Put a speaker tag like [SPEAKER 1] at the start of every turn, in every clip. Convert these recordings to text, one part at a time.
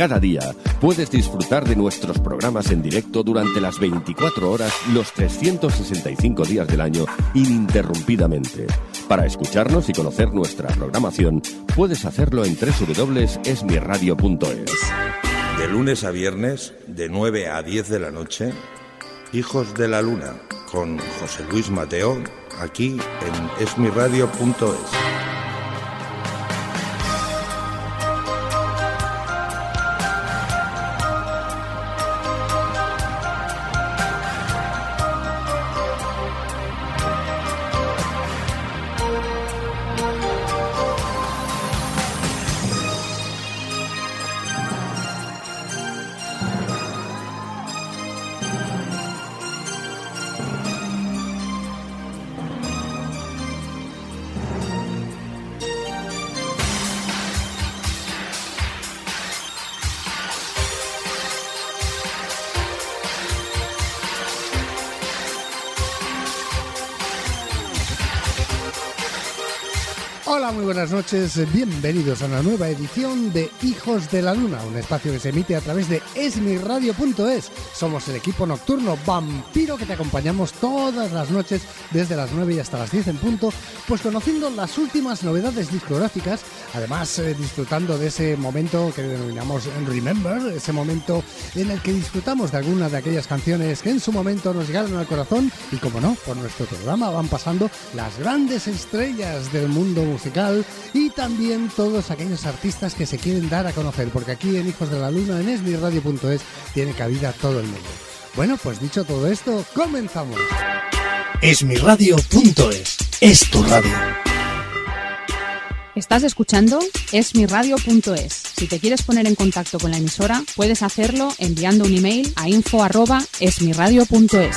[SPEAKER 1] Cada día puedes disfrutar de nuestros programas en directo durante las 24 horas, los 365 días del año, ininterrumpidamente. Para escucharnos y conocer nuestra programación, puedes hacerlo en www.esmiradio.es.
[SPEAKER 2] De lunes a viernes, de 9 a 10 de la noche, Hijos de la Luna, con José Luis Mateo, aquí en esmiradio.es.
[SPEAKER 3] noches, bienvenidos a una nueva edición de Hijos de la Luna, un espacio que se emite a través de esmiradio.es. Somos el equipo nocturno vampiro que te acompañamos todas las noches desde las 9 y hasta las 10 en punto, pues conociendo las últimas novedades discográficas, además eh, disfrutando de ese momento que denominamos Remember, ese momento en el que disfrutamos de algunas de aquellas canciones que en su momento nos llegaron al corazón y como no, por nuestro programa van pasando las grandes estrellas del mundo musical y también todos aquellos artistas que se quieren dar a conocer, porque aquí en Hijos de la Luna, en esmiradio.es, tiene cabida todo el mundo. Bueno, pues dicho todo esto, comenzamos.
[SPEAKER 4] Esmiradio.es es tu radio.
[SPEAKER 5] Estás escuchando esmiradio.es. Si te quieres poner en contacto con la emisora, puedes hacerlo enviando un email a info@esmiradio.es.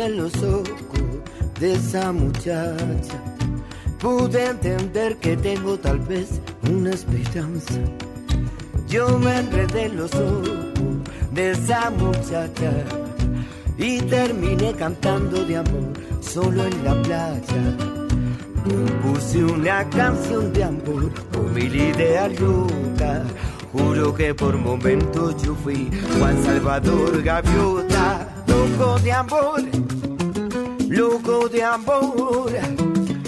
[SPEAKER 6] en los ojos de esa muchacha. Pude entender que tengo tal vez una esperanza. Yo me enredé en los ojos de esa muchacha y terminé cantando de amor solo en la playa. Puse una canción de amor ideas locas. Juro que por momentos yo fui Juan Salvador Gaviota, loco de amor, loco de amor,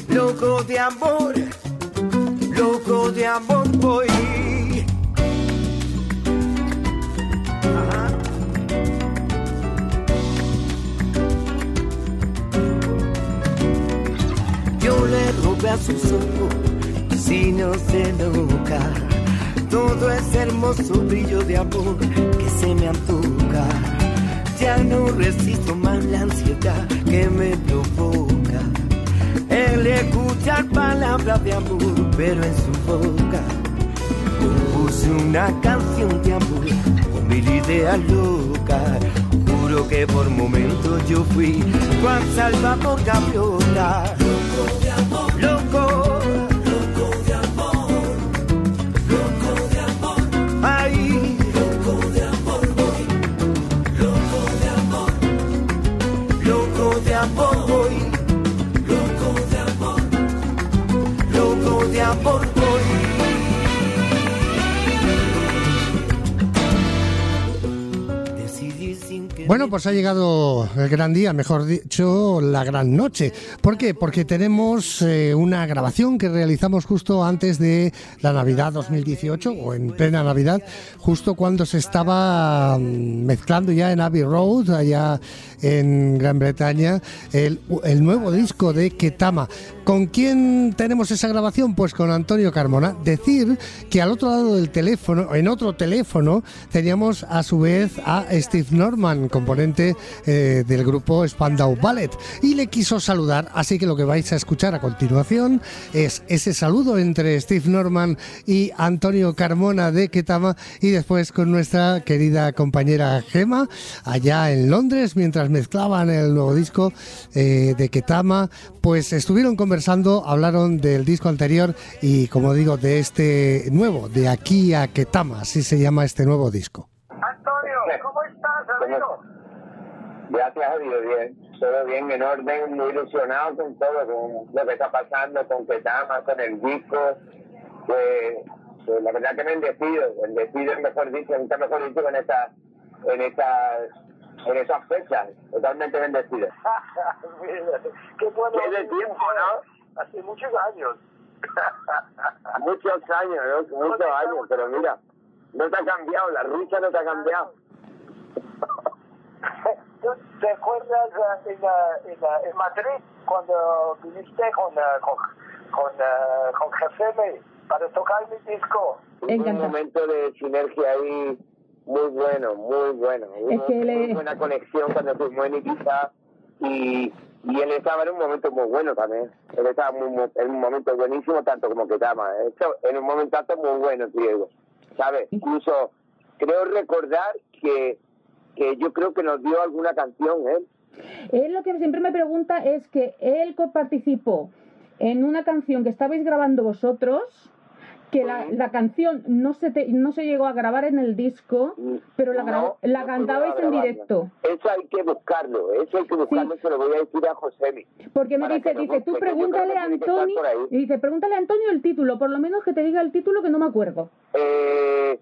[SPEAKER 6] loco de amor, loco de amor voy. Yo le robé a sus ojos, si no se enoja todo ese hermoso brillo de amor que se me antoja. Ya no resisto más la ansiedad que me provoca. El escuchar palabras de amor, pero en su boca. Compuse una canción de amor con mil ideas locas. Juro que por momentos yo fui Juan Salvador Gaviota.
[SPEAKER 3] Bueno, pues ha llegado el gran día, mejor dicho, la gran noche. ¿Por qué? Porque tenemos eh, una grabación que realizamos justo antes de la Navidad 2018 o en plena Navidad, justo cuando se estaba mm, mezclando ya en Abbey Road, allá en Gran Bretaña, el, el nuevo disco de Ketama. ¿Con quién tenemos esa grabación? Pues con Antonio Carmona. Decir que al otro lado del teléfono, en otro teléfono, teníamos a su vez a Steve Norman, componente eh, del grupo Spandau Ballet, y le quiso saludar. Así que lo que vais a escuchar a continuación es ese saludo entre Steve Norman y Antonio Carmona de Ketama, y después con nuestra querida compañera Gema, allá en Londres, mientras mezclaban el nuevo disco eh, de Ketama, pues estuvieron conversando, hablaron del disco anterior y, como digo, de este nuevo, de aquí a Ketama, así se llama este nuevo disco.
[SPEAKER 7] ¿Cómo?
[SPEAKER 8] Gracias a Dios, bien. Todo bien, en orden, muy ilusionado con todo, con lo que está pasando, con Ketama, con el disco. Pues, pues la verdad que bendecido, bendecido es mejor dicho, nunca mejor dicho en esta, en esta, en esas fechas, totalmente bendecido.
[SPEAKER 7] Qué bueno.
[SPEAKER 8] Qué de tiempo, ¿no?
[SPEAKER 7] Hace muchos años.
[SPEAKER 8] Muchos años, ¿no? Muchos años, pero mira, no te ha cambiado, la risa no te ha cambiado.
[SPEAKER 7] ¿Tú te acuerdas eh, en, eh, en, eh, en Madrid cuando viniste con, eh, con, con, eh, con Jefeme para tocar mi disco?
[SPEAKER 8] Un
[SPEAKER 5] Encantado.
[SPEAKER 8] momento de sinergia ahí muy bueno, muy bueno.
[SPEAKER 5] Es que
[SPEAKER 8] muy
[SPEAKER 5] le-
[SPEAKER 8] buena conexión cuando fuimos en Ibiza y, y él estaba en un momento muy bueno también. Él estaba muy, muy- en un momento buenísimo, tanto como que estaba. En un momentazo muy bueno, Diego. ¿Sabes? Incluso creo recordar que, que yo creo que nos dio alguna canción él.
[SPEAKER 5] Él lo que siempre me pregunta es que él participó en una canción que estabais grabando vosotros, que la, la canción no se, te- no se llegó a grabar en el disco, pero la,
[SPEAKER 8] No,
[SPEAKER 5] la
[SPEAKER 8] no
[SPEAKER 5] cantabais en directo.
[SPEAKER 8] Eso hay que buscarlo, eso hay que buscarlo, se lo voy a decir a Josemi.
[SPEAKER 5] Porque me dice, dice, tú pregúntale a Antonio, y dice, pregúntale a Antonio el título, por lo menos que te diga el título que no me acuerdo.
[SPEAKER 8] Eh,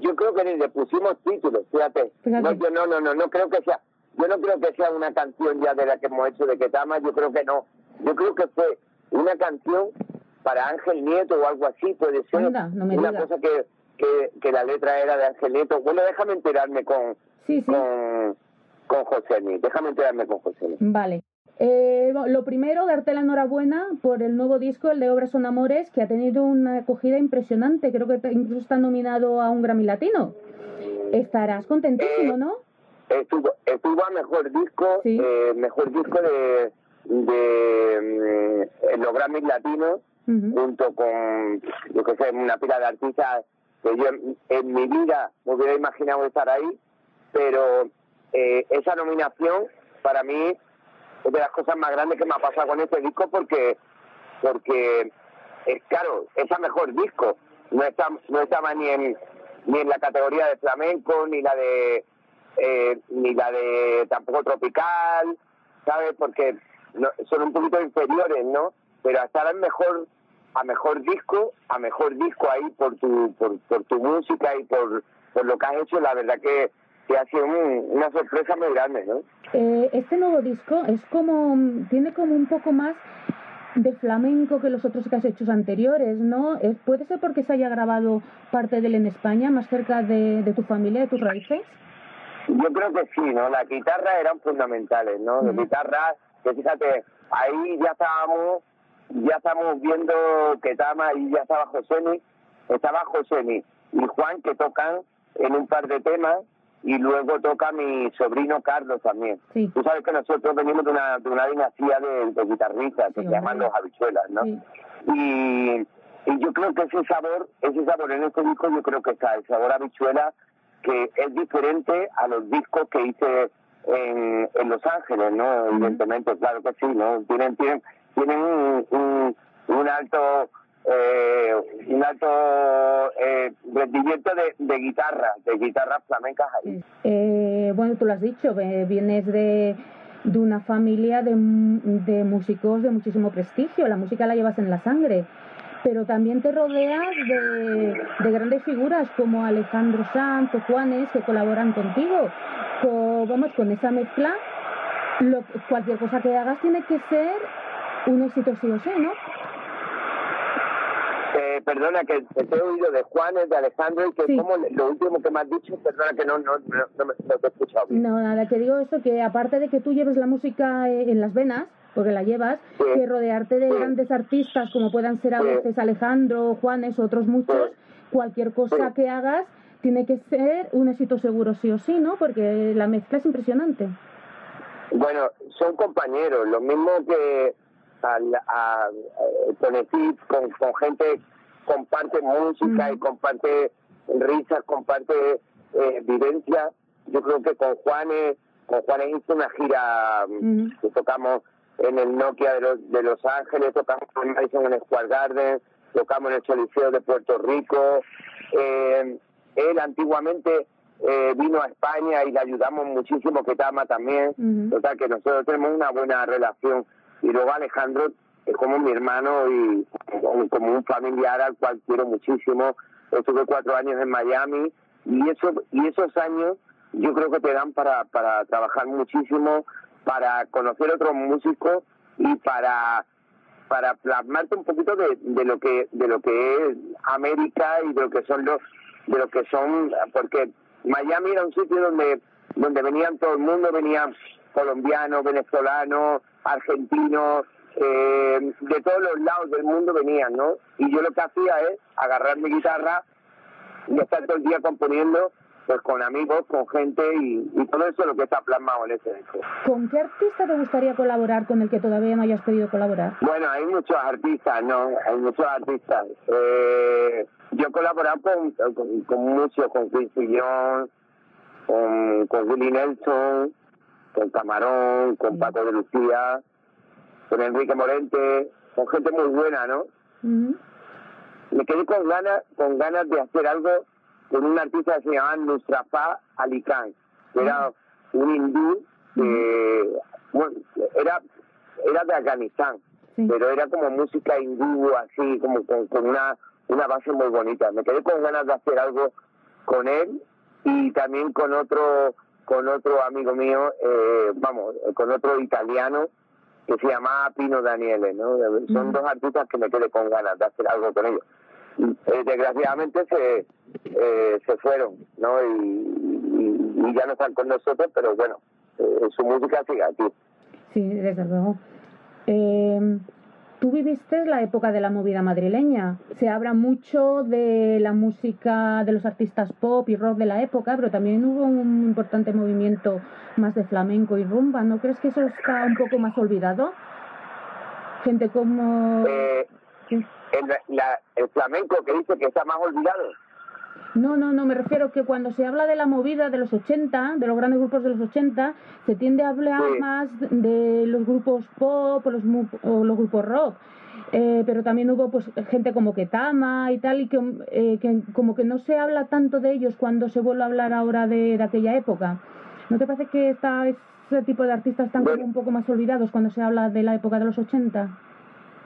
[SPEAKER 8] yo creo que ni le pusimos títulos, fíjate. No, yo no, no, no, no creo que sea, yo no creo que sea una canción ya de la que hemos hecho de Ketama, yo creo que no. Yo creo que fue una canción para Ángel Nieto o algo así, puede ser.
[SPEAKER 5] Anda, no me
[SPEAKER 8] una cosa que, que, que la letra era de Ángel Nieto. Bueno, déjame enterarme con,
[SPEAKER 5] Sí, sí.
[SPEAKER 8] con, con José déjame enterarme con José
[SPEAKER 5] Vale. Eh, lo primero, darte la enhorabuena por el nuevo disco, el de Obras son Amores, que ha tenido una acogida impresionante. Creo que incluso está nominado a un Grammy Latino. Estarás contentísimo, ¿no?
[SPEAKER 8] estuvo, estuvo a mejor disco,
[SPEAKER 5] Sí.
[SPEAKER 8] eh, mejor disco de, de mm, los Grammys latinos, junto con, yo que sé, una pila de artistas que yo en, en mi vida me hubiera imaginado estar ahí, pero eh, esa nominación para mí es de las cosas más grandes que me ha pasado con este disco porque porque es claro, es a mejor disco, no está, no estaba ni en ni en la categoría de flamenco, ni la de eh, ni la de tampoco tropical, ¿sabes? Porque no- son un poquito inferiores, ¿no? Pero hasta ahora mejor a mejor disco, a mejor disco ahí por tu por, por tu música y por, por lo que has hecho, la verdad que, que ha sido un- una sorpresa muy grande, ¿no?
[SPEAKER 5] Eh, este nuevo disco es como, tiene como un poco más de flamenco que los otros que has hecho anteriores, ¿no? Es, ¿Puede ser porque se haya grabado parte de él en España, más cerca de, de tu familia, de tus raíces?
[SPEAKER 8] Yo creo que sí, ¿no? Las guitarras eran fundamentales, ¿no? Las
[SPEAKER 5] Ujú.
[SPEAKER 8] guitarras, que fíjate, ahí ya estábamos, ya estamos viendo que Tama y ya estaba Josemi, estaba Josemi y Juan que tocan en un par de temas y luego toca mi sobrino Carlos también.
[SPEAKER 5] Sí.
[SPEAKER 8] Tú sabes que nosotros venimos de una, de una dinastía de, de guitarristas que
[SPEAKER 5] Sí,
[SPEAKER 8] se llaman los habichuelas, ¿no?
[SPEAKER 5] Sí.
[SPEAKER 8] y, y yo creo que ese sabor, ese sabor en este disco yo creo que está, el sabor habichuela que es diferente a los discos que hice en, en Los Ángeles, ¿no? Evidentemente, claro que sí, ¿no? Tienen, tienen, tienen un, un, un alto eh, un alto eh, rendimiento de, guitarra, de guitarras flamencas ahí.
[SPEAKER 5] Eh, bueno, tú lo has dicho, vienes de, de una familia de, de músicos de muchísimo prestigio, la música la llevas en la sangre, pero también te rodeas de, de grandes figuras como Alejandro Sanz o Juanes que colaboran contigo. con, vamos, con esa mezcla, lo, cualquier cosa que hagas tiene que ser un éxito sí o sí, ¿no?
[SPEAKER 8] Eh, perdona, que te he oído de Juanes, de Alejandro, y que
[SPEAKER 5] Sí.
[SPEAKER 8] como lo último que me has dicho, perdona que no, no, no, no, me- no te he escuchado bien.
[SPEAKER 5] No, nada, que digo esto, que aparte de que tú lleves la música eh, en las venas, porque la llevas,
[SPEAKER 8] Sí.
[SPEAKER 5] que rodearte de
[SPEAKER 8] Sí.
[SPEAKER 5] grandes artistas como puedan ser a veces Alejandro, Juanes, otros muchos, cualquier cosa que hagas tiene que ser un éxito seguro sí o sí, ¿no? Porque la mezcla es impresionante.
[SPEAKER 8] Bueno, son compañeros, lo mismo que al, a, eh, con Eclipse, con, con gente comparte música y comparte risas, comparte eh, vivencia. Yo creo que con Juanes, con Juanes hizo una gira mm, que tocamos en el Nokia de los, de Los Ángeles, tocamos en Madison en Square Garden, tocamos en el Choliseo de Puerto Rico. Eh, él antiguamente eh, vino a España y le ayudamos muchísimo, que Tama también.
[SPEAKER 5] Ujú.
[SPEAKER 8] Total, que nosotros tenemos una buena relación. Y luego Alejandro es como mi hermano y como un familiar al cual quiero muchísimo. Estuve cuatro años en Miami y eso y esos años yo creo que te dan para, para trabajar muchísimo, para conocer otros músicos y para para plasmarte un poquito de, de lo que de lo que es América y de lo que son los de lo que son porque Miami era un sitio donde donde venían todo el mundo venían colombianos venezolanos argentinos eh, de todos los lados del mundo venían no y yo lo que hacía es agarrar mi guitarra y estar todo el día componiendo pues con amigos con gente y, y todo eso es lo que está plasmado en ese disco
[SPEAKER 5] ¿Con qué artista te gustaría colaborar con el que todavía no hayas podido colaborar?
[SPEAKER 8] Bueno, hay muchos artistas, ¿no? Hay muchos artistas. Eh, yo he colaborado con, con, con muchos, con con, con Willie Nelson, con Camarón, con Paco de Lucía, con Enrique Morente, con gente muy buena, ¿no? Me quedé con ganas, con ganas de hacer algo con un artista que se llamaba Nusrafa Ali Khan, que era un hindú que, bueno, era, era de Afganistán,
[SPEAKER 5] Sí.
[SPEAKER 8] pero era como música hindú, así, como con, con una, una base muy bonita. Me quedé con ganas de hacer algo con él y también con otro con otro amigo mío, eh, vamos, con otro italiano que se llama Pino Daniele, ¿no? Son
[SPEAKER 5] Mm.
[SPEAKER 8] dos artistas que me quedé con ganas de hacer algo con ellos. Eh, desgraciadamente se eh, se fueron, ¿no? Y, y- y ya no están con nosotros, pero bueno, eh, su música sigue aquí.
[SPEAKER 5] Sí, desde luego. Tú viviste la época de la movida madrileña. Se habla mucho de la música de los artistas pop y rock de la época, pero también hubo un importante movimiento más de flamenco y rumba. ¿No crees que eso está un poco más olvidado? Gente como...
[SPEAKER 8] Eh,
[SPEAKER 5] Sí.
[SPEAKER 8] el, la- el flamenco que dice que está más olvidado.
[SPEAKER 5] No, no, no, me refiero que cuando se habla de la movida de los 80, de los grandes grupos de los 80, se tiende a hablar
[SPEAKER 8] Sí.
[SPEAKER 5] más de los grupos pop o los, o los grupos rock. Eh, pero también hubo pues gente como Ketama y tal, y que, eh, que como que no se habla tanto de ellos cuando se vuelve a hablar ahora de, de aquella época. ¿No te parece que está, ese tipo de artistas están como un poco más olvidados cuando se habla de la época de los 80?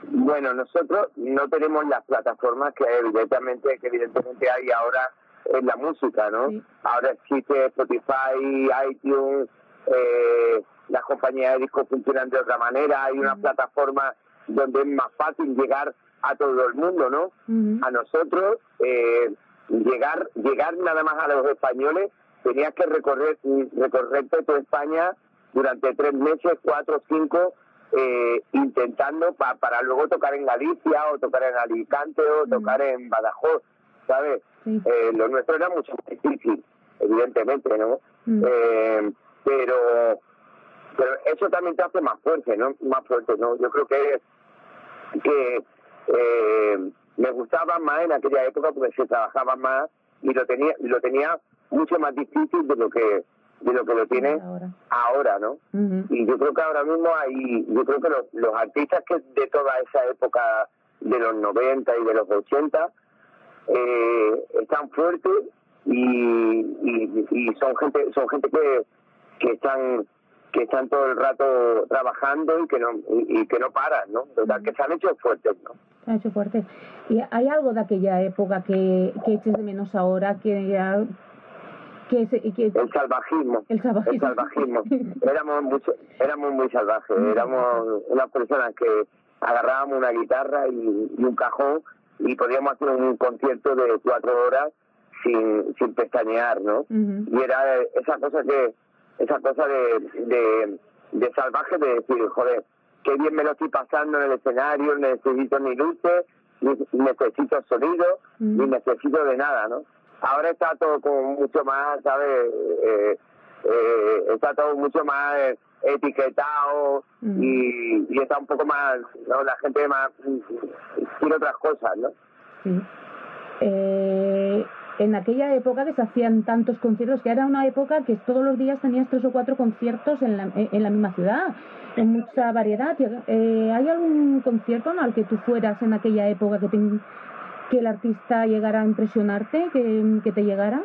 [SPEAKER 8] Bueno, nosotros no tenemos las plataformas que evidentemente, que evidentemente hay ahora en la música, ¿no?
[SPEAKER 5] Sí.
[SPEAKER 8] Ahora existe Spotify, iTunes, eh, las compañías de discos funcionan de otra manera, hay una plataforma donde es más fácil llegar a todo el mundo, ¿no? A nosotros eh, llegar llegar nada más a los españoles tenías que recorrer recorrerte toda España durante tres meses cuatro cinco eh, intentando pa- para luego tocar en Galicia o tocar en Alicante o tocar en Badajoz sabes
[SPEAKER 5] Sí.
[SPEAKER 8] Eh, lo nuestro era mucho más difícil evidentemente no
[SPEAKER 5] Mm.
[SPEAKER 8] Eh, pero pero eso también te hace más fuerte no más fuerte no yo creo que que eh, me gustaba más en aquella época porque se trabajaba más y lo tenía lo tenía mucho más difícil de lo que de lo que lo tiene
[SPEAKER 5] Ahora.
[SPEAKER 8] ahora. no y yo creo que ahora mismo hay yo creo que los, los artistas que de toda esa época de los 90 y de los 80 eh, están fuertes y, y, y son gente son gente que, que están que están todo el rato trabajando y que no y, y que no paran no Total, que se han hecho fuertes no
[SPEAKER 5] Se ha hecho fuerte. ¿Y hay algo de aquella época que, que eches de menos ahora, que, ya-
[SPEAKER 8] El salvajismo.
[SPEAKER 5] El salvajismo.
[SPEAKER 8] El salvajismo. éramos, mucho, éramos muy salvajes, éramos unas personas que agarrábamos una guitarra y, y un cajón y podíamos hacer un concierto de cuatro horas sin, sin pestañear, ¿no? Y era esa cosa que, esa cosa de, de, de salvaje de decir, joder, qué bien me lo estoy pasando en el escenario, necesito ni luces, ni necesito sonido, ni necesito de nada, ¿no? Ahora está todo como mucho más, ¿sabes? Eh, eh, está todo mucho más eh, etiquetado
[SPEAKER 5] Mm.
[SPEAKER 8] y, y está un poco más, ¿no? La gente más quiere otras cosas, ¿no?
[SPEAKER 5] Sí. Eh, en aquella época que se hacían tantos conciertos, que era una época que todos los días tenías tres o cuatro conciertos en la, en la misma ciudad, en mucha variedad. Eh, ¿Hay algún concierto ¿no? al que tú fueras en aquella época que, te, que el artista llegara a impresionarte, que, que te llegara?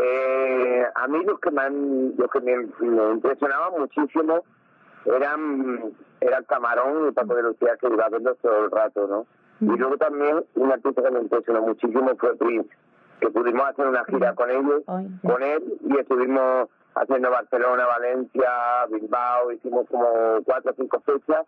[SPEAKER 8] Eh, a mí los que me, han, los que me, me impresionaban muchísimo eran, eran Camarón y Paco de Lucía, que iba a verlos todo el rato, ¿no? Y luego también un artista que me impresionó muchísimo fue Prince, que pudimos hacer una gira con ellos, con él, y estuvimos haciendo Barcelona, Valencia, Bilbao, hicimos como cuatro o cinco fechas,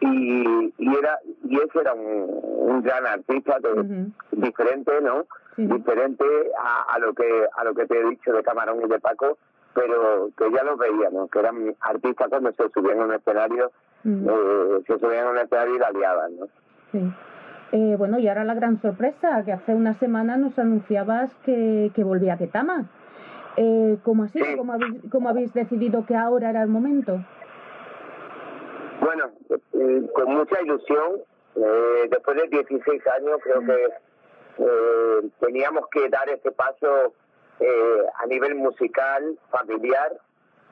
[SPEAKER 8] y, y era y ese era un, un gran artista
[SPEAKER 5] Ujú.
[SPEAKER 8] diferente, ¿no?
[SPEAKER 5] Sí.
[SPEAKER 8] Diferente a, a lo que a lo que te he dicho de Camarón y de Paco, pero que ya los veíamos, que eran artistas cuando se subían a un escenario, eh, se subían a un escenario y la liaban, ¿no?
[SPEAKER 5] Sí. Eh, bueno, y ahora la gran sorpresa, que hace una semana nos anunciabas que, que volvía Ketama. Eh, ¿Cómo ha sido?
[SPEAKER 8] Sí.
[SPEAKER 5] ¿Cómo habéis, ¿Cómo habéis decidido que ahora era el momento?
[SPEAKER 8] Bueno, eh, con mucha ilusión, eh, después de 16 años creo que eh, teníamos que dar este paso eh, a nivel musical, familiar,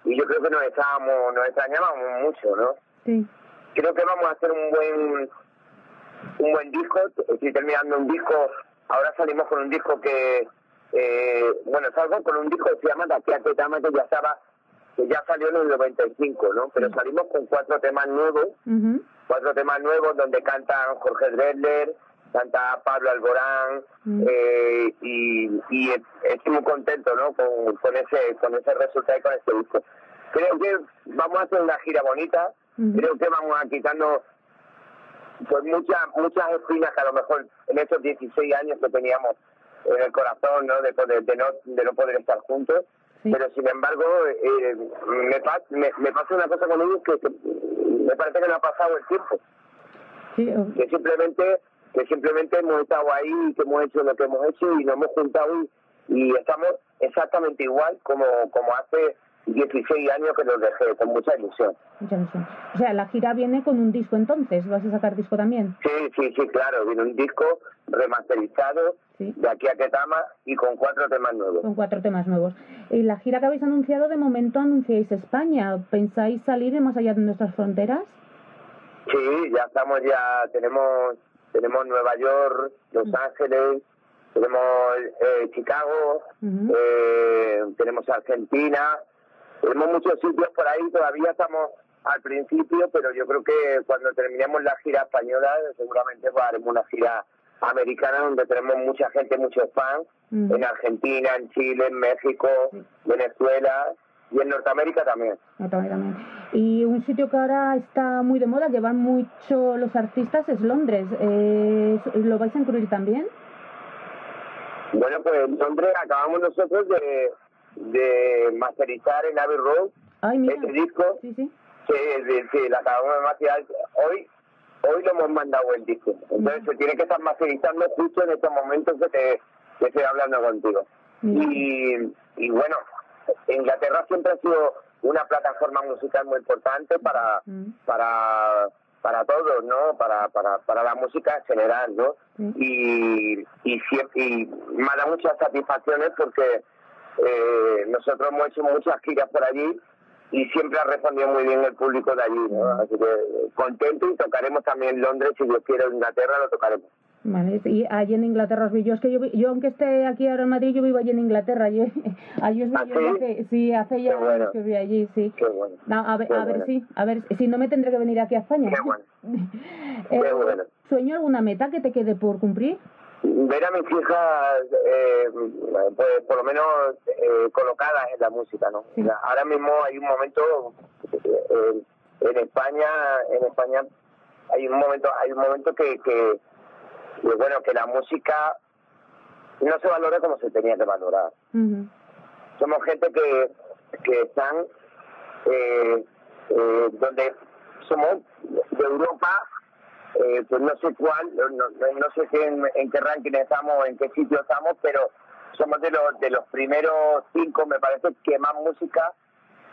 [SPEAKER 8] y yo creo que nos estábamos, nos extrañábamos mucho, ¿no?
[SPEAKER 5] Sí.
[SPEAKER 8] Creo que vamos a hacer un buen un buen disco, estoy terminando un disco, ahora salimos con un disco que, eh, bueno, salgo con un disco que se llama Taquia Ketama, que ya estaba, que ya salió en el 95, ¿no? Pero salimos con cuatro temas nuevos, cuatro temas nuevos donde cantan Jorge Dresler, canta Pablo Alborán
[SPEAKER 5] Mm.
[SPEAKER 8] eh, y, y estoy muy contento ¿no? con, con ese con ese resultado y con este disco. Creo que vamos a hacer una gira bonita, creo que vamos a quitarnos pues muchas muchas espinas que a lo mejor en estos 16 años que teníamos en el corazón ¿no? de, poder, de, no, de no poder estar juntos
[SPEAKER 5] Sí.
[SPEAKER 8] pero sin embargo eh, me, me, me pasa una cosa con ellos que, que me parece que no ha pasado el tiempo
[SPEAKER 5] Sí, o-
[SPEAKER 8] que simplemente que simplemente hemos estado ahí y que hemos hecho lo que hemos hecho y nos hemos juntado y, y estamos exactamente igual como como hace 16 años que los dejé con mucha ilusión
[SPEAKER 5] mucha ilusión. O sea, la gira viene con un disco entonces, ¿vas a sacar disco también?
[SPEAKER 8] sí sí sí claro viene un disco remasterizado
[SPEAKER 5] Sí.
[SPEAKER 8] de aquí a Ketama y con cuatro temas nuevos
[SPEAKER 5] Con cuatro temas nuevos. Y la gira que habéis anunciado, de momento anunciáis España. ¿Pensáis salir más allá de nuestras fronteras?
[SPEAKER 8] Sí, ya estamos ya, tenemos tenemos Nueva York, Los Ángeles, tenemos eh, Chicago, eh, tenemos Argentina, tenemos muchos sitios por ahí, todavía estamos al principio, pero yo creo que cuando terminemos la gira española, seguramente pues, haremos una gira americana donde tenemos mucha gente, muchos fans,
[SPEAKER 5] Ujú.
[SPEAKER 8] en Argentina, en Chile, en México, Venezuela y en Norteamérica también.
[SPEAKER 5] Y un sitio que ahora está muy de moda, que van mucho los artistas, es Londres. Eh, ¿Lo vais a incluir también?
[SPEAKER 8] Bueno, pues en Londres acabamos nosotros de, de masterizar en Abbey Road
[SPEAKER 5] Ay, mira.
[SPEAKER 8] este disco.
[SPEAKER 5] Sí, sí.
[SPEAKER 8] Sí, sí, sí, lo acabamos de masterizar. Hoy, hoy lo hemos mandado el disco. Entonces se tiene que estar masterizando justo en estos momentos que, te, que estoy hablando contigo. Y, y bueno, Inglaterra siempre ha sido una plataforma musical muy importante para,
[SPEAKER 5] Mm.
[SPEAKER 8] para para todos, ¿no? Para, para, para la música en general, ¿no?
[SPEAKER 5] Sí.
[SPEAKER 8] Y, y, siempre, y me dado muchas satisfacciones porque eh, nosotros hemos hecho muchas giras por allí y siempre ha respondido muy bien el público de allí, ¿no? Así que eh, contento y tocaremos también Londres, si Dios quiere, Inglaterra lo tocaremos.
[SPEAKER 5] Vale, y allí en Inglaterra os vi. Yo es que yo, yo aunque esté aquí ahora en Madrid, yo vivo allí en Inglaterra. Yo, allí os vi
[SPEAKER 8] ¿Ah,
[SPEAKER 5] yo
[SPEAKER 8] sí?
[SPEAKER 5] hace, sí, hace ya
[SPEAKER 8] bueno.
[SPEAKER 5] años que vi allí, sí.
[SPEAKER 8] Qué bueno.
[SPEAKER 5] No, a ver,
[SPEAKER 8] Qué
[SPEAKER 5] a ver sí, a ver, si no me tendré que venir aquí a España.
[SPEAKER 8] Qué bueno.
[SPEAKER 5] Eh,
[SPEAKER 8] Qué bueno.
[SPEAKER 5] ¿Sueño alguna meta que te quede por cumplir?
[SPEAKER 8] Ver a mis hijas, eh, pues, por lo menos eh, colocadas en la música, ¿no? Ahora mismo hay un momento eh, en España, en España hay un momento, hay un momento que, que, bueno, que la música no se valora como se tenía que valorar. Somos gente que, que están eh, eh, donde somos de Europa eh, pues no sé cuál, no, no, sé en, qué ranking estamos, en qué sitio estamos, pero somos de los de los primeros cinco, me parece, que más música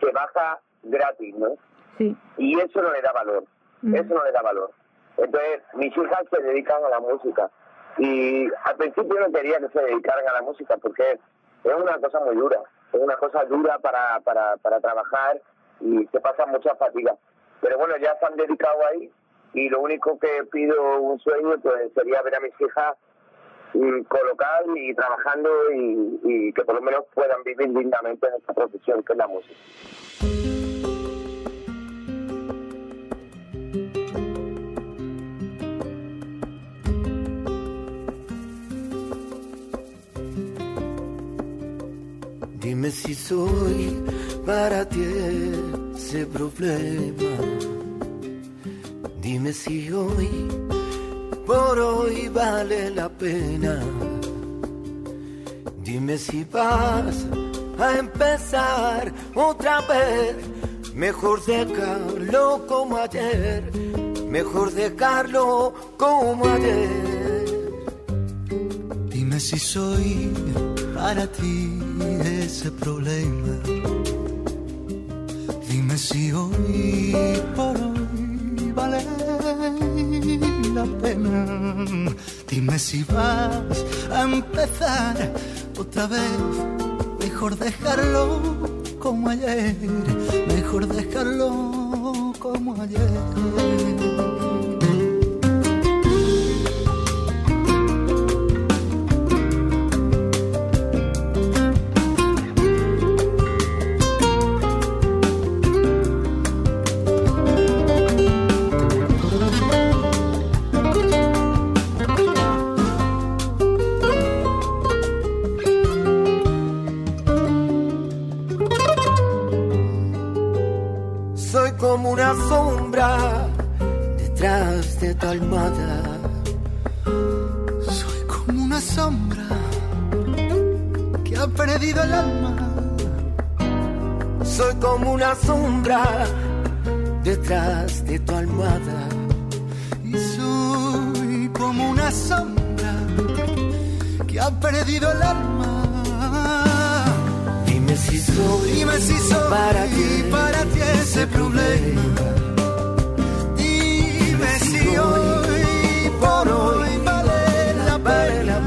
[SPEAKER 8] se baja gratis, ¿no?
[SPEAKER 5] Sí.
[SPEAKER 8] Y eso no le da valor, mm. eso no le da valor. Entonces, mis hijas se dedican a la música. Y al principio no quería que se dedicaran a la música porque es una cosa muy dura, es una cosa dura para, para, para trabajar y se pasa mucha fatiga. Pero bueno, ya se han dedicado ahí y lo único que pido un sueño pues sería ver a mis hijas mm, colocar y trabajando y, que por lo menos puedan vivir dignamente en esta profesión que es la música.
[SPEAKER 6] Dime si soy para ti ese problema Dime si hoy, por hoy vale la pena. Dime si vas a empezar otra vez. Mejor dejarlo como ayer. Mejor dejarlo como ayer. Dime si soy para ti ese problema. Dime si hoy por hoy vale la pena. Dime si vas a empezar otra vez. Mejor dejarlo Soy como
[SPEAKER 9] una sombra que ha perdido el alma. Soy como una sombra
[SPEAKER 2] detrás de tu almohada. Y soy como una sombra que ha
[SPEAKER 10] perdido el alma. Dime si soy, para ti, para ti ese problema si hoy por hoy vale la pena.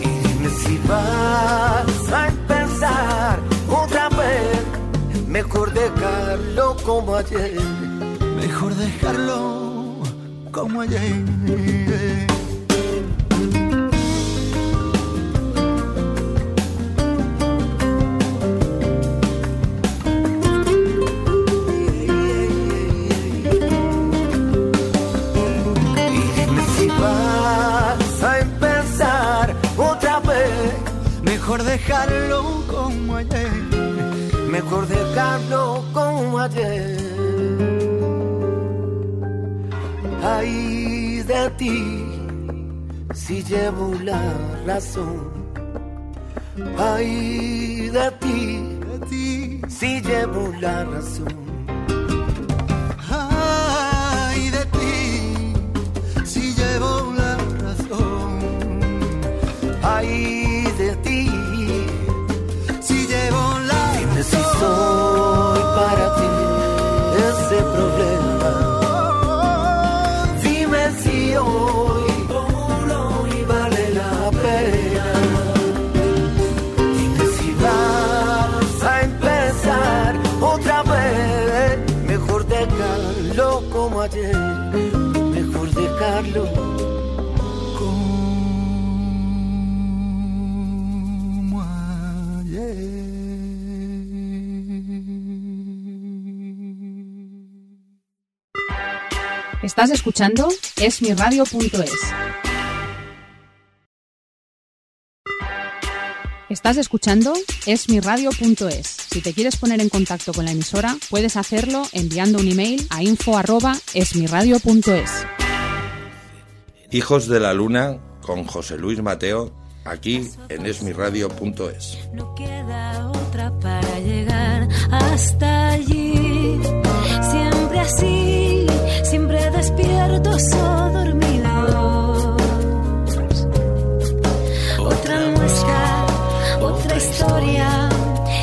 [SPEAKER 10] Y dime si vas a empezar otra vez. Mejor dejarlo como ayer. Mejor dejarlo como ayer. Mejor dejarlo como ayer, mejor dejarlo como
[SPEAKER 11] ayer. Ay de ti, si llevo la razón. Ay de ti, de ti, si llevo la razón. Como ayer.
[SPEAKER 10] Mejor dejarlo como ayer. Estás escuchando esmiradio.es. Estás escuchando esmiradio.es. Si te quieres poner en contacto con la emisora, puedes hacerlo enviando un email a
[SPEAKER 11] info@esmiradio.es. Hijos de
[SPEAKER 10] la Luna con José Luis Mateo, aquí en esmiradio.es. No queda otra para llegar hasta allí. Siempre así, siempre despiertos o dormidos.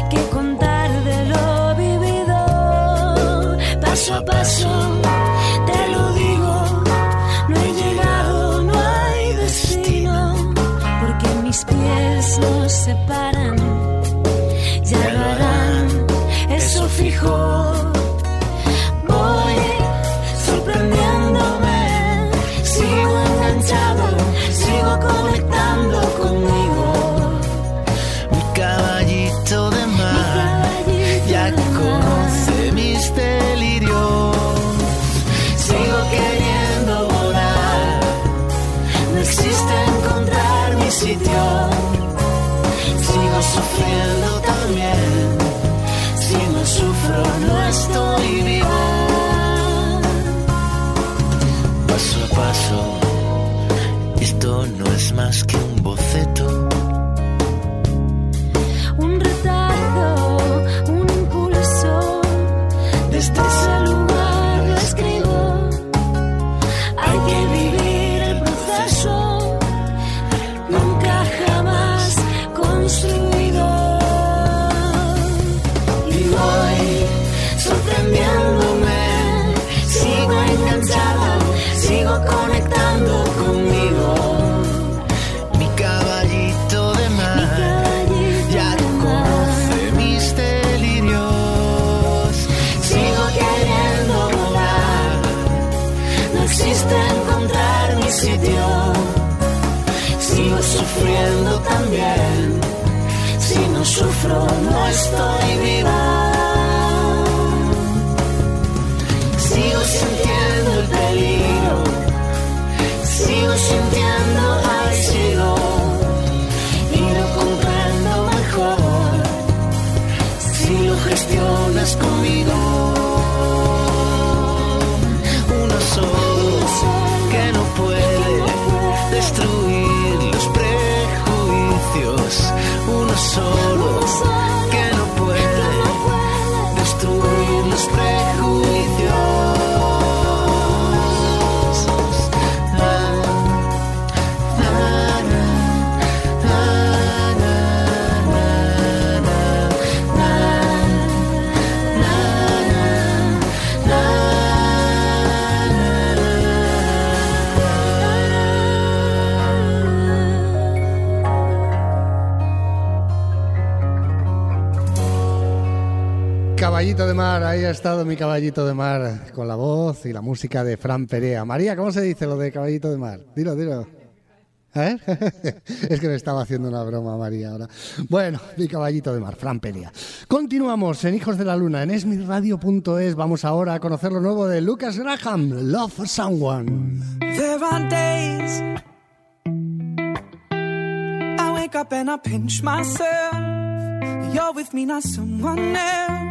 [SPEAKER 10] Que contar de lo
[SPEAKER 11] vivido. Paso a paso, te lo digo, no he llegado, no hay destino, porque mis pies nos separan, esto no
[SPEAKER 3] Uno de mar, ahí ha estado mi caballito de mar con la voz y la música de Fran Perea. María, ¿cómo se dice lo de caballito de mar? Dilo, dilo. Ver, es que me estaba haciendo una broma María ahora. Bueno, mi caballito de mar, Fran Perea. Continuamos en Hijos de la Luna, en esmiradio.es. Vamos ahora a conocer lo nuevo de Lucas Graham, Love Someone.
[SPEAKER 12] There are days I wake up and I pinch myself. You're with me, not someone else.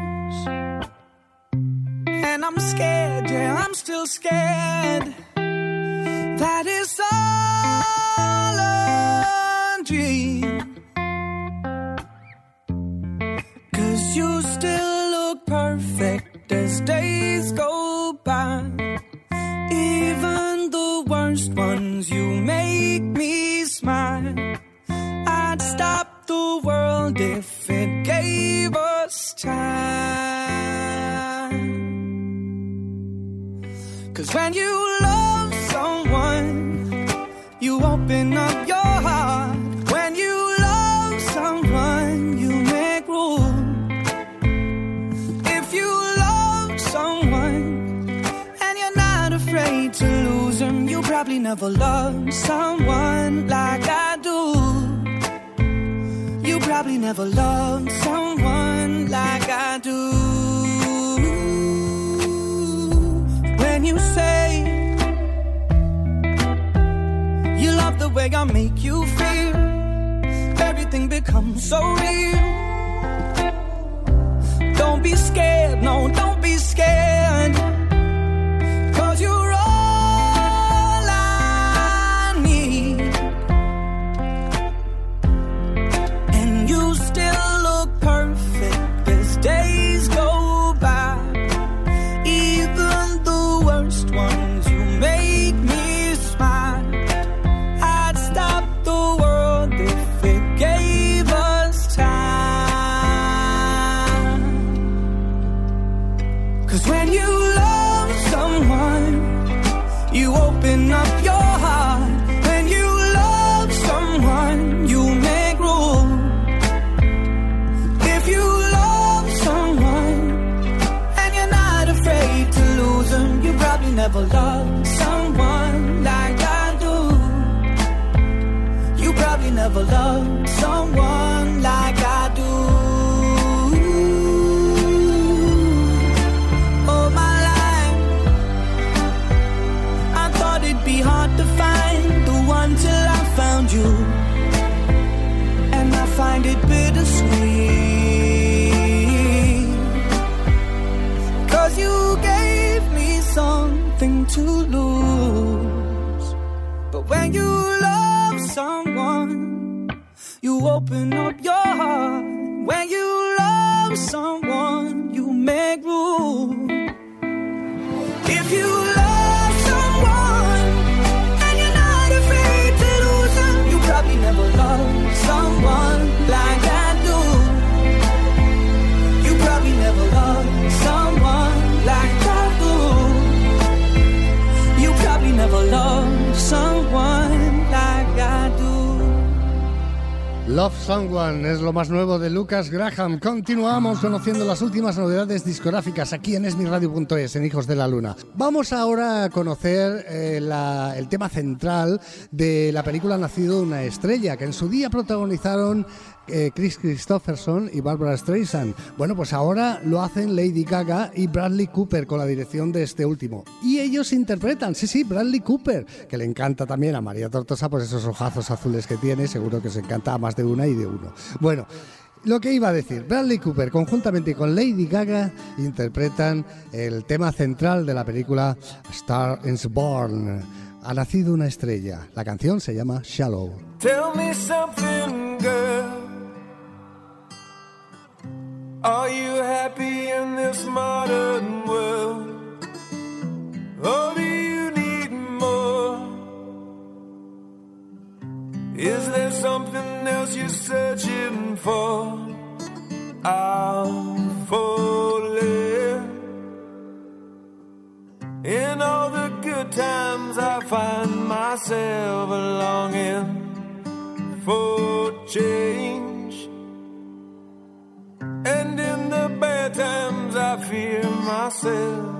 [SPEAKER 12] And I'm scared, yeah, I'm still scared. That is all a dream. Cause you still look perfect as days go by. Even the worst ones, you make me smile. I'd stop the world if it gave us time. Cause when you love someone, you open up your heart. When you love someone, you make room. If you love someone and you're not afraid to lose them, you probably never loved someone like I do. You probably never loved someone like I do. You say you love the way I make you feel, everything becomes so real. Don't be scared, no, don't be scared. Love Someone
[SPEAKER 3] es lo más nuevo de Lucas Graham. Continuamos conociendo las últimas novedades discográficas aquí en esmiradio.es, en Hijos de la Luna. Vamos ahora a conocer eh, el tema central de la película Nacido una estrella, que en su día protagonizaron eh, Chris Christopherson y Barbara Streisand. Bueno, pues ahora lo hacen Lady Gaga y Bradley Cooper con la dirección de este último. Y ellos interpretan, sí, sí, Bradley Cooper, que le encanta también a María Tortosa, pues esos ojazos azules que tiene, seguro que se encanta a más de una y de uno. Bueno. Lo que iba a decir, Bradley Cooper conjuntamente con Lady Gaga interpretan el tema central de la película Star is Born. Ha nacido una estrella. La canción se llama Shallow.
[SPEAKER 13] Tell me something, girl. Are you happy in this modern world? Or do you need more? Is there something else you're searching for? I'm falling. In all the good times, I find myself longing for change. And in the bad times, I fear myself.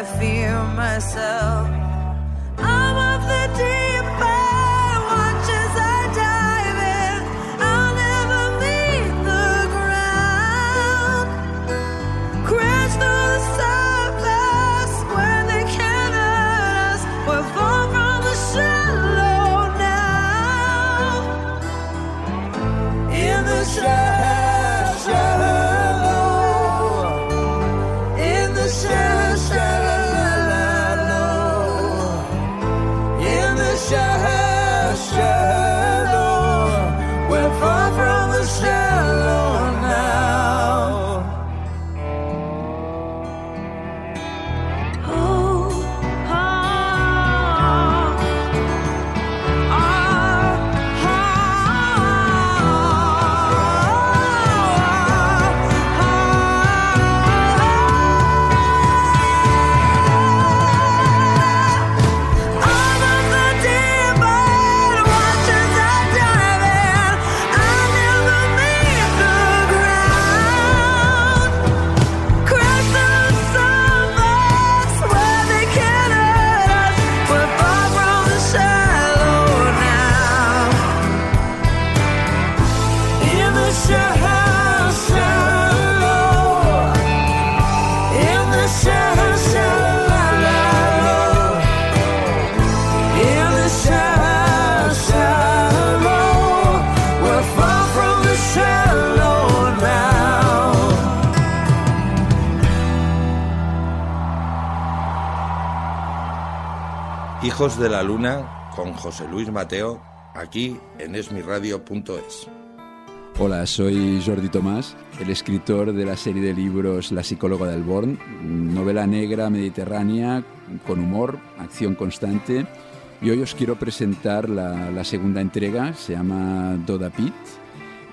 [SPEAKER 10] I fear myself.
[SPEAKER 4] Hijos de la Luna con José Luis Mateo, aquí en esmiradio.es.
[SPEAKER 14] Hola, soy Jordi Tomás, el escritor de la serie de libros La psicóloga del Born, novela negra mediterránea con humor, acción constante. Y hoy os quiero presentar la, la segunda entrega, se llama Doda Pit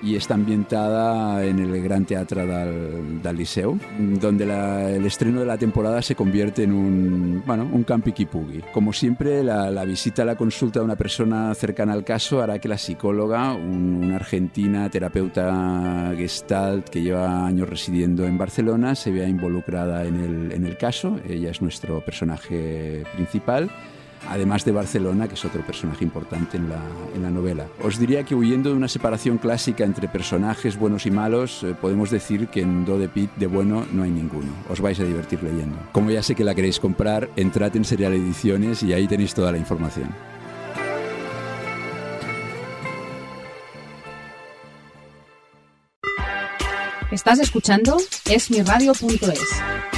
[SPEAKER 14] y está ambientada en el Gran Teatre del, del Liceu, donde la- el estreno de la temporada se convierte en un, bueno, un campiquipugui. Como siempre, la, la visita a la consulta de una persona cercana al caso hará que la psicóloga, un- una argentina terapeuta gestalt que lleva años residiendo en Barcelona, se vea involucrada en el, en el caso. Ella es nuestro personaje principal además de Barcelona, que es otro personaje importante en la, en la novela. Os diría que huyendo de una separación clásica entre personajes buenos y malos, eh, podemos decir que en Do de Pit de bueno no hay ninguno. Os vais a divertir leyendo. Como ya sé que la queréis comprar, entrad en Serial Ediciones y ahí tenéis toda la información.
[SPEAKER 9] Estás escuchando esmiradio.es.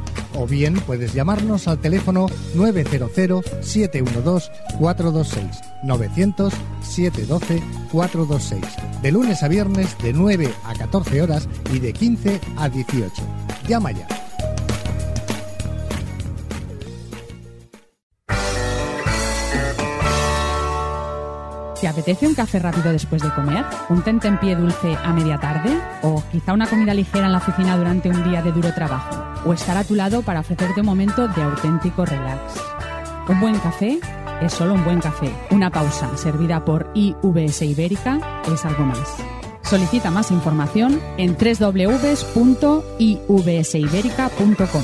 [SPEAKER 3] o bien puedes llamarnos al teléfono 900-712-426 900-712-426 de lunes a viernes de 9 a 14 horas y de 15 a 18. Llama ya.
[SPEAKER 9] ¿Te apetece un café rápido después de comer? ¿Un tentempié dulce a media tarde? ¿O quizá una comida ligera en la oficina durante un día de duro trabajo? ¿O estar a tu lado para ofrecerte un momento de auténtico relax? Un buen café es solo un buen café. Una pausa servida por IVS Ibérica es algo más. Solicita más información en www.ivsiberica.com.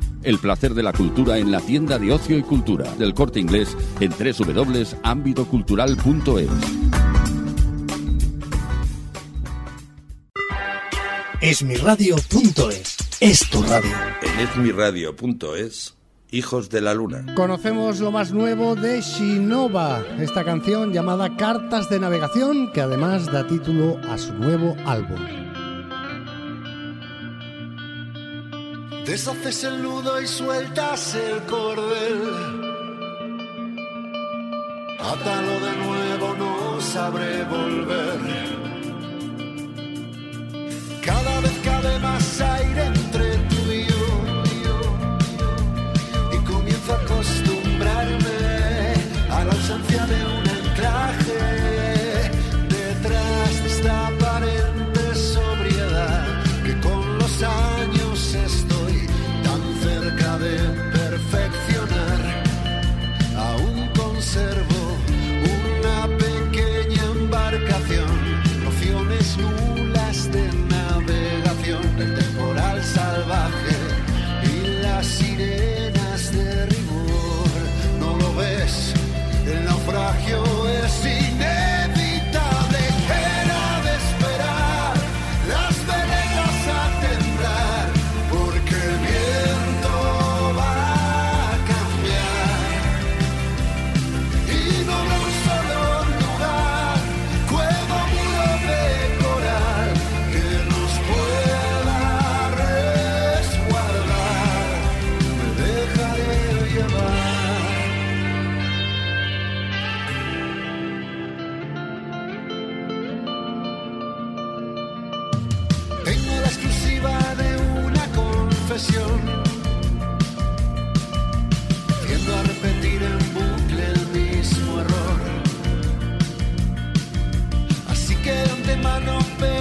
[SPEAKER 1] El placer de la cultura en la tienda de ocio y cultura del corte inglés en www.ambitocultural.es.
[SPEAKER 15] Esmiradio.es es tu radio.
[SPEAKER 4] En esmiradio.es, Hijos de la Luna.
[SPEAKER 3] Conocemos lo más nuevo de Shinova, esta canción llamada Cartas de Navegación, que además da título a su nuevo álbum.
[SPEAKER 16] Deshaces el nudo y sueltas el cordel. Átalo de nuevo, no sabré volver. Cada vez cabe más aire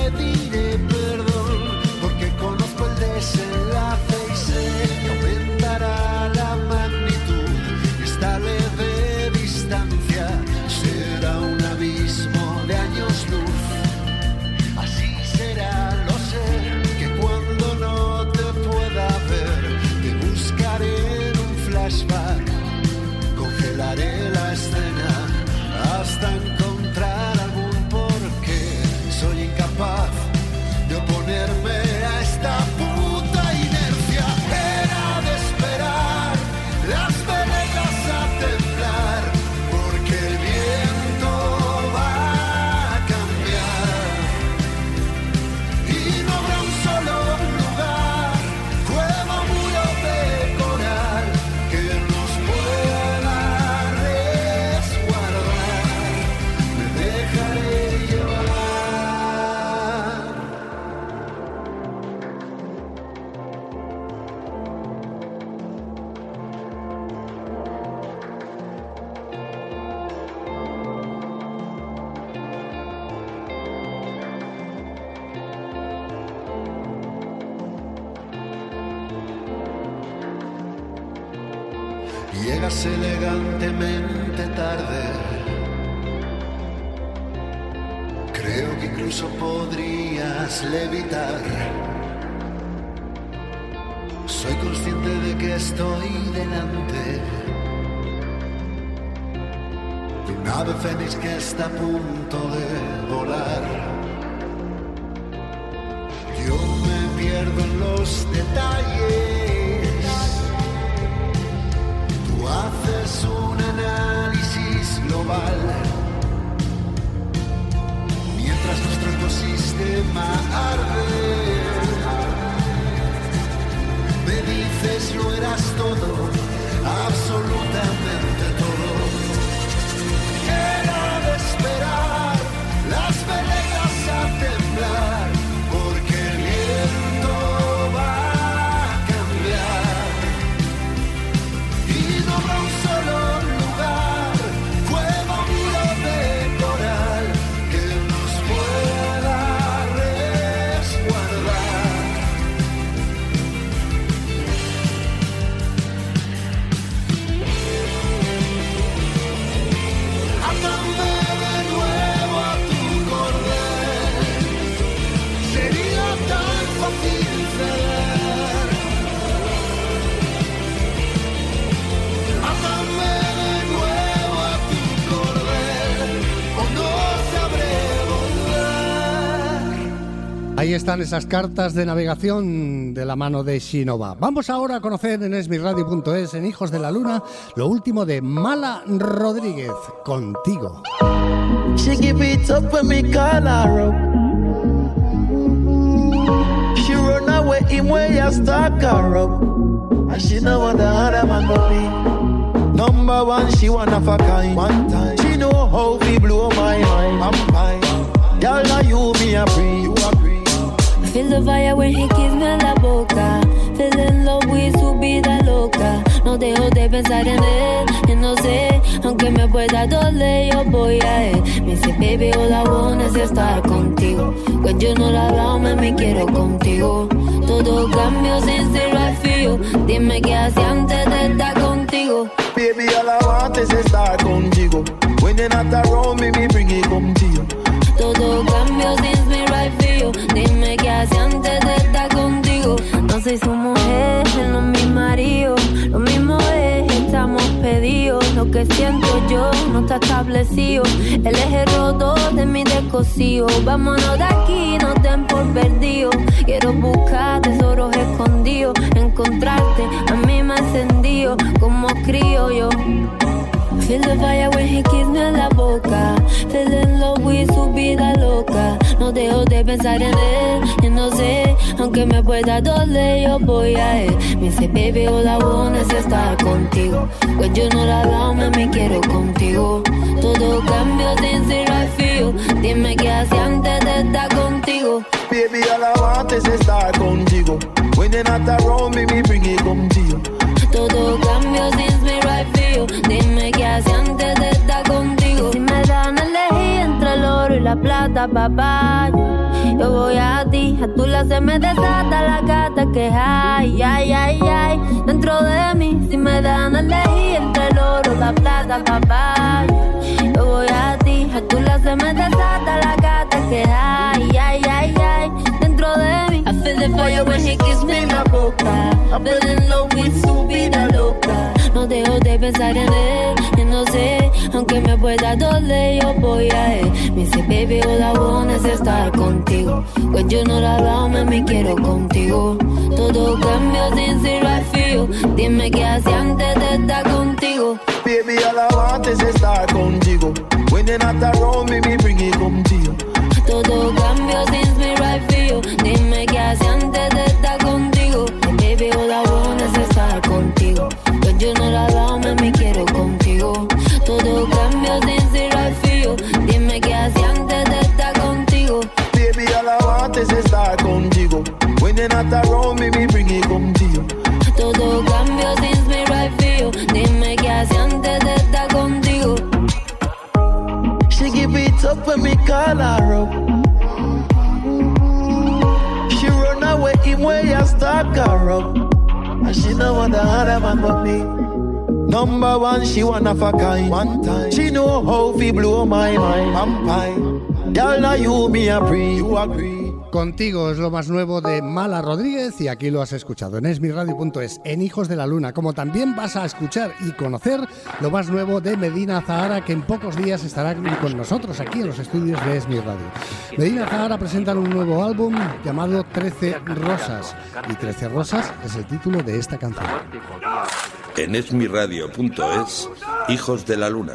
[SPEAKER 16] me en los detalles. Tú haces un análisis global. Mientras nuestro ecosistema arde. Me dices lo eras todo, absolutamente todo.
[SPEAKER 3] Ahí están esas cartas de navegación de la mano de Shinova. Vamos ahora a conocer en esmirradio.es, en Hijos de la Luna, lo último de Mala Rodríguez, contigo.
[SPEAKER 17] She give it up when me call her up. She run away him way I stalk her up. And she know what the other man go be. Number one, she one of a kind. One time. She know how we blow my mind. I'm fine. Girl, now you me a free.
[SPEAKER 18] Feel the fire when he kiss me en la boca. Feel in love with su vida loca. No dejo de pensar en él. Y no sé, aunque me pueda doler, yo voy a él. Me dice, baby, all I want is estar contigo. When you know la rama, me quiero contigo. Todo cambio sin ser right for you. Dime qué hacía antes de estar contigo.
[SPEAKER 17] Baby, all I want is estar contigo. When you're not around me, me bring it come to you.
[SPEAKER 18] Todo cambio sin Hacía antes de estar contigo. No soy su mujer, no mi marido. Lo mismo es, estamos pedidos. Lo que siento yo no está establecido. El eje roto de mi descosido. Vámonos de aquí, no den por perdido. Quiero buscar tesoros escondidos. Encontrarte, a mí me ha encendido. Como crío yo. Feel the fire when he kiss me en la boca. Feel in love with su vida loca. No dejo de pensar en él. Y no sé, aunque me pueda doler, yo voy a él. Me dice, baby, all I want is estar contigo. Pues yo no la dame, me quiero contigo. Todo cambio sin ser you. Dime qué hacía antes de estar contigo.
[SPEAKER 17] Baby, all I want is estar contigo. When you're not around me, me bring it come to you.
[SPEAKER 18] Todo cambio sin Antes de estar contigo. Si me dan a elegir entre el oro y la plata, papá. Yo, voy a ti, a tu la se me desata la gata que hay, ay, ay, ay. Dentro de mí, si me dan a elegir entre el oro y la plata, papá. Yo voy a ti, a tu la se me desata la gata que hay, ay, ay, ay. Dentro de mí, I feel the fire when he kiss me en boca. I feel in love with su vida loca. No dejo de pensar en él, y no sé, aunque me pueda doler, yo voy a él. Me dice, baby, all I want es estar contigo. Pues yo no la dame, me quiero contigo. Todo cambio sin ser you. Dime qué hacía antes de estar contigo.
[SPEAKER 17] Baby, all I want is estar contigo. When you're not around me, me bring it you.
[SPEAKER 18] She no
[SPEAKER 17] want another man but me. Number one, she one of a kind. One time, she know how he blow my mind. Vampire, girl, now you me a pre. You agree?
[SPEAKER 3] Contigo es lo más nuevo de Mala Rodríguez y aquí lo has escuchado en esmirradio.es, en Hijos de la Luna, como también vas a escuchar y conocer lo más nuevo de Medina Zahara, que en pocos días estará con nosotros aquí en los estudios de Esmirradio. Medina Zahara presentan un nuevo álbum llamado 13 Rosas y 13 Rosas es el título de esta canción.
[SPEAKER 2] En esmirradio.es, Hijos de la Luna.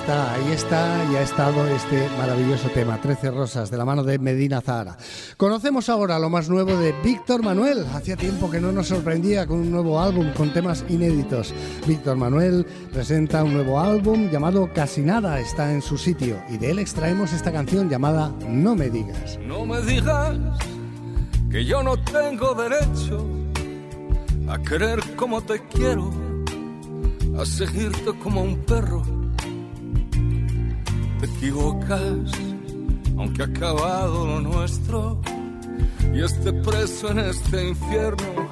[SPEAKER 3] Está, ahí está y ha estado este maravilloso tema, 13 rosas, de la mano de Medina Zahara. Conocemos ahora lo más nuevo de Víctor Manuel. Hacía tiempo que no nos sorprendía con un nuevo álbum con temas inéditos. Víctor Manuel presenta un nuevo álbum llamado Casi Nada, está en su sitio y de él extraemos esta canción llamada No me digas.
[SPEAKER 19] No me digas que yo no tengo derecho a querer como te quiero, a seguirte como un perro. Te equivocas, aunque ha acabado lo nuestro y esté preso en este infierno.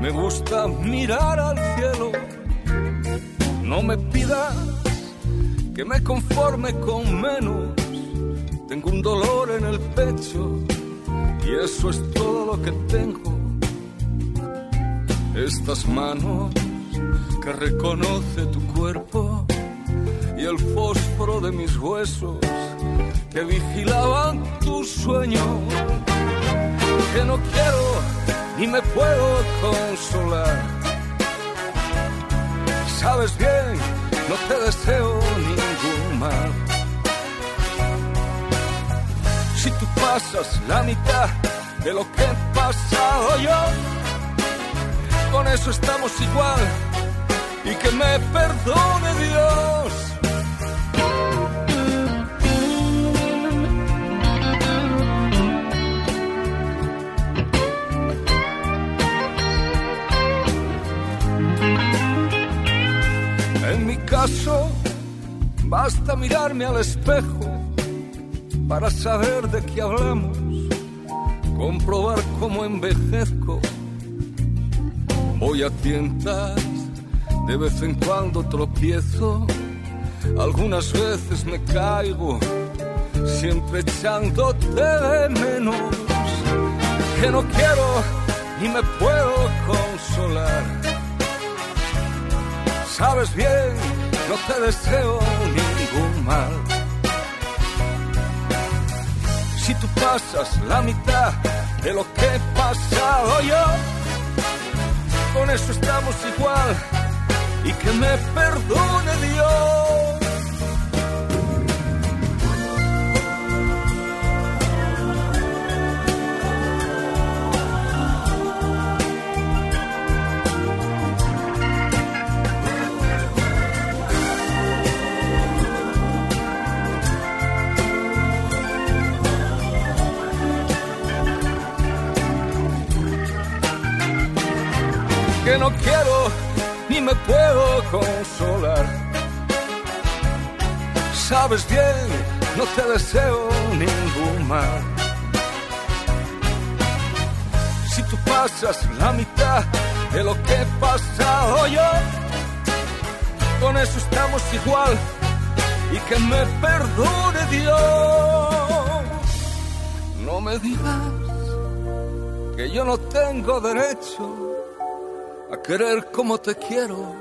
[SPEAKER 19] Me gusta mirar al cielo. No me pidas que me conforme con menos. Tengo un dolor en el pecho y eso es todo lo que tengo. Estas manos que reconoce tu cuerpo y el fósforo de mis huesos que vigilaban tu sueño. Que no quiero ni me puedo consolar. Sabes bien, no te deseo ningún mal. Si tú pasas la mitad de lo que he pasado yo, con eso estamos igual y que me perdone Dios. En mi caso, basta mirarme al espejo para saber de qué hablamos, comprobar cómo envejezco. Voy a tientas, de vez en cuando tropiezo, algunas veces me caigo, siempre echándote de menos. Que no quiero ni me puedo consolar. Sabes bien, no te deseo ningún mal. Si tú pasas la mitad de lo que he pasado yo, con eso estamos igual y que me perdone Dios. Me puedo consolar. Sabes bien, no te deseo ningún mal. Si tú pasas la mitad de lo que he pasado yo, con eso estamos igual y que me perdone Dios. No me digas que yo no tengo derecho a querer como te quiero,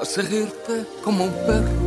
[SPEAKER 19] a seguirte como un perro.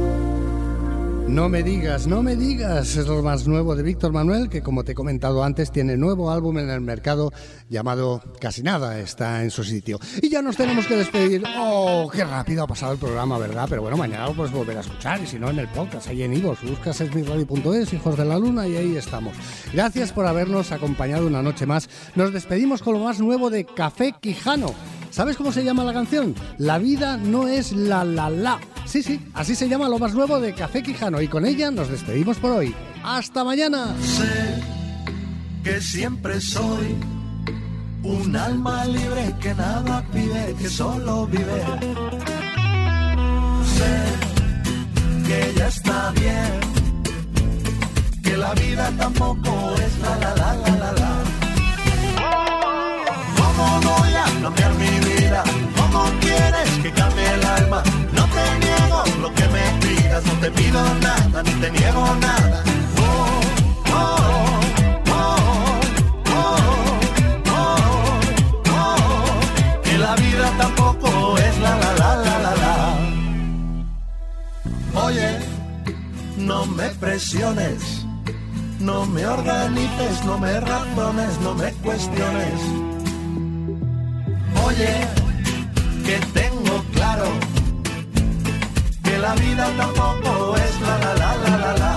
[SPEAKER 3] No me digas, no me digas, es lo más nuevo de Víctor Manuel, que como te he comentado antes, tiene nuevo álbum en el mercado llamado Casi Nada, está en su sitio. Y ya nos tenemos que despedir. Oh, qué rápido ha pasado el programa, ¿verdad? Pero bueno, mañana lo puedes volver a escuchar, y si no, en el podcast, ahí en Ivos, buscas esmirradio.es, Hijos de la Luna, y ahí estamos. Gracias por habernos acompañado una noche más. Nos despedimos con lo más nuevo de Café Quijano. ¿Sabes cómo se llama la canción? La vida no es la la la. Sí, sí, así se llama lo más nuevo de Café Quijano y con ella nos despedimos por hoy. ¡Hasta mañana!
[SPEAKER 20] Sé que siempre soy un alma libre que nada pide, que solo vive. Sé que ya está bien, que la vida tampoco es la la la la la la. ¿Cómo voy a cambiar mi? ¿Cómo quieres que cambie el alma? No te niego lo que me pidas, no te pido nada, ni te niego nada. Oh, oh, oh, oh, oh, oh, que la vida tampoco es la la la la la. Oye, no me presiones, no me organices, no me razones, no me cuestiones. Oye, que tengo claro que la vida tampoco es la la la la la la.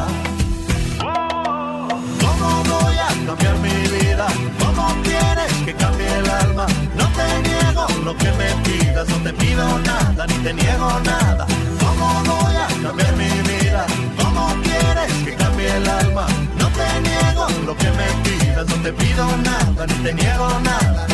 [SPEAKER 20] ¿Cómo voy a cambiar mi vida? ¿Cómo quieres que cambie el alma? No te niego lo que me pidas, no te pido nada, ni te niego nada. ¿Cómo voy a cambiar mi vida? ¿Cómo quieres que cambie el alma? No te niego lo que me pidas, no te pido nada, ni te niego nada.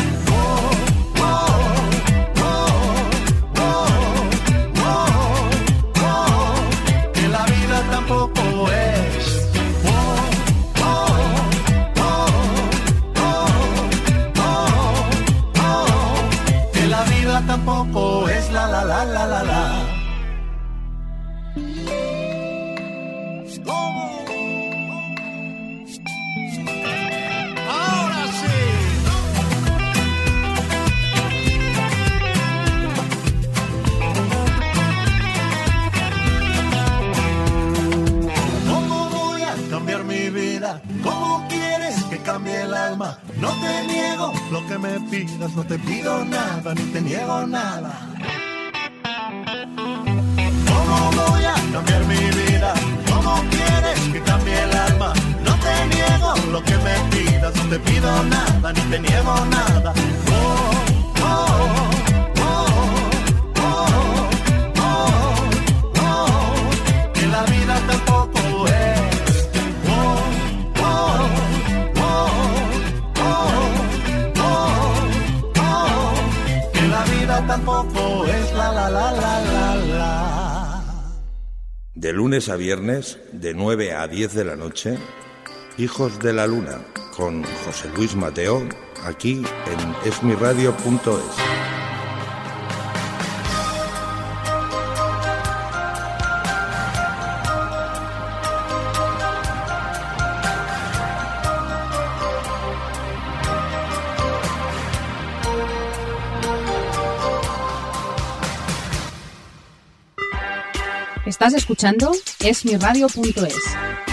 [SPEAKER 2] Viernes, de 9 a 10 de la noche, Hijos de la Luna, con José Luis Mateo, aquí en esmiradio.es.
[SPEAKER 9] Estás escuchando esmiradio.es.